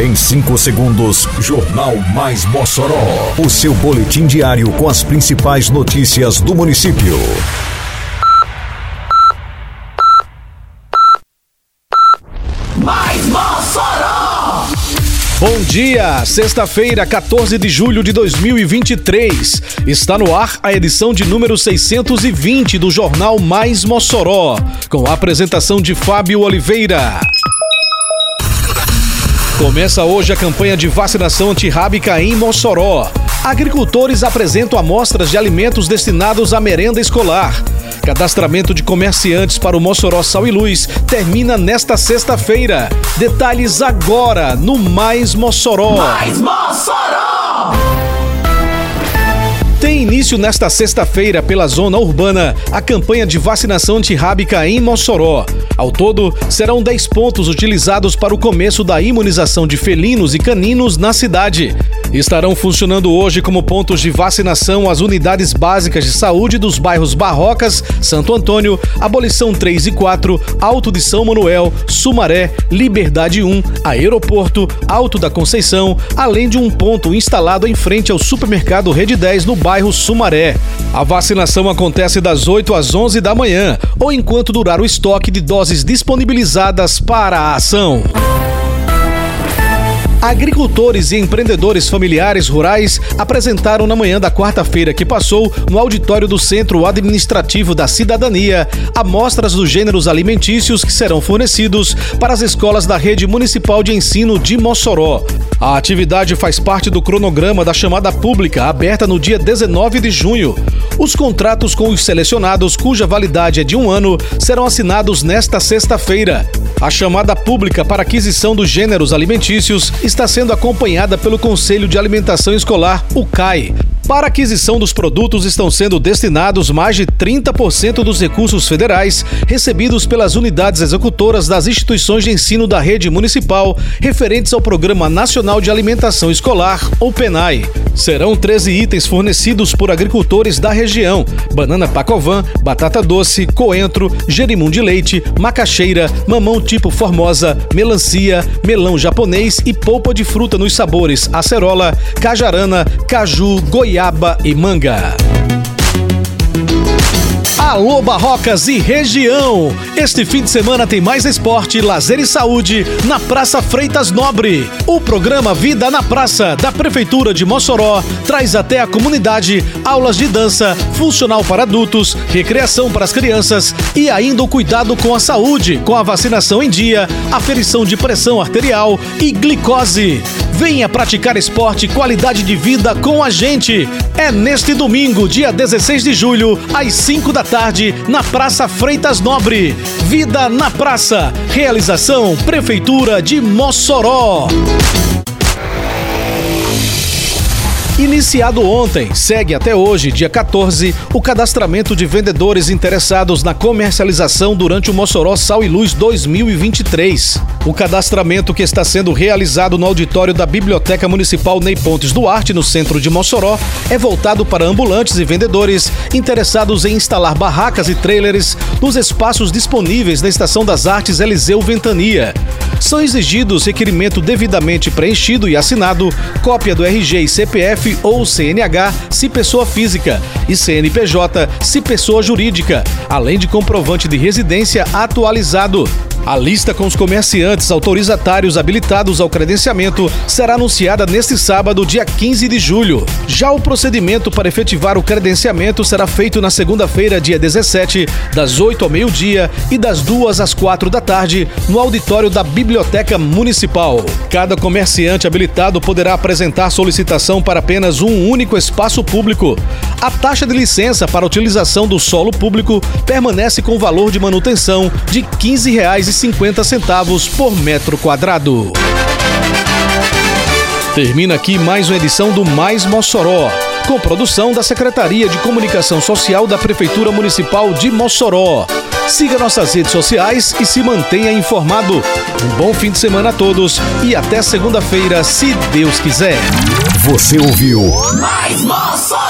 Em 5 segundos, Jornal Mais Mossoró. O seu boletim diário com as principais notícias do município. Mais Mossoró! Bom dia, sexta-feira, 14 de julho de 2023. Está no ar a edição de número 620 do Jornal Mais Mossoró, com a apresentação de Fábio Oliveira. Começa hoje a campanha de vacinação antirrábica em Mossoró. Agricultores apresentam amostras de alimentos destinados à merenda escolar. Cadastramento de comerciantes para o Mossoró Sal e Luz termina nesta sexta-feira. Detalhes agora no Mais Mossoró. Mais Mossoró! Tem início nesta sexta-feira pela zona urbana a campanha de vacinação antirrábica em Mossoró. Ao todo, serão 10 pontos utilizados para o começo da imunização de felinos e caninos na cidade. Estarão funcionando hoje como pontos de vacinação as unidades básicas de saúde dos bairros Barrocas, Santo Antônio, Abolição 3 e 4, Alto de São Manuel, Sumaré, Liberdade 1, Aeroporto, Alto da Conceição, além de um ponto instalado em frente ao supermercado Rede 10 no bairro Sumaré. A vacinação acontece das 8 às 11 da manhã ou enquanto durar o estoque de doses disponibilizadas para a ação. Agricultores e empreendedores familiares rurais apresentaram na manhã da quarta-feira que passou, no auditório do Centro Administrativo da Cidadania, amostras dos gêneros alimentícios que serão fornecidos para as escolas da Rede Municipal de Ensino de Mossoró. A atividade faz parte do cronograma da chamada pública, aberta no dia 19 de junho. Os contratos com os selecionados, cuja validade é de um ano, serão assinados nesta sexta-feira. A chamada pública para aquisição dos gêneros alimentícios está sendo acompanhada pelo Conselho de Alimentação Escolar, o CAI. Para aquisição dos produtos estão sendo destinados mais de 30% dos recursos federais recebidos pelas unidades executoras das instituições de ensino da rede municipal referentes ao Programa Nacional de Alimentação Escolar, ou PENAI. Serão 13 itens fornecidos por agricultores da região: banana pacovan, batata doce, coentro, gerimum de leite, macaxeira, mamão tipo formosa, melancia, melão japonês e polpa de fruta nos sabores acerola, cajarana, caju, goiaba e manga. Alô Barrocas e região! Este fim de semana tem mais esporte, lazer e saúde na Praça Freitas Nobre. O programa Vida na Praça da Prefeitura de Mossoró traz até a comunidade aulas de dança, funcional para adultos, recreação para as crianças e ainda o cuidado com a saúde, com a vacinação em dia, aferição de pressão arterial e glicose. Venha praticar esporte qualidade de vida com a gente. É neste domingo, dia 16 de julho, às 5 da tarde, na Praça Freitas Nobre. Vida na Praça. Realização Prefeitura de Mossoró. Iniciado ontem, segue até hoje, dia 14, o cadastramento de vendedores interessados na comercialização durante o Mossoró Sal e Luz 2023. O cadastramento que está sendo realizado no auditório da Biblioteca Municipal Ney Pontes Duarte, no centro de Mossoró, é voltado para ambulantes e vendedores interessados em instalar barracas e trailers nos espaços disponíveis na Estação das Artes Eliseu Ventania. São exigidos requerimento devidamente preenchido e assinado, cópia do RG e CPF ou CNH se pessoa física e CNPJ se pessoa jurídica, além de comprovante de residência atualizado. A lista com os comerciantes autorizatários habilitados ao credenciamento será anunciada neste sábado, dia 15 de julho. Já o procedimento para efetivar o credenciamento será feito na segunda-feira, dia 17, das 8 ao meio-dia e das 2 às 4 da tarde, no auditório da Biblioteca Municipal. Cada comerciante habilitado poderá apresentar solicitação para apenas um único espaço público. A taxa de licença para utilização do solo público permanece com valor de manutenção de R$ 15,50 por metro quadrado. Termina aqui mais uma edição do Mais Mossoró, com produção da Secretaria de Comunicação Social da Prefeitura Municipal de Mossoró. Siga nossas redes sociais e se mantenha informado. Um bom fim de semana a todos e até segunda-feira, se Deus quiser. Você ouviu Mais Mossoró!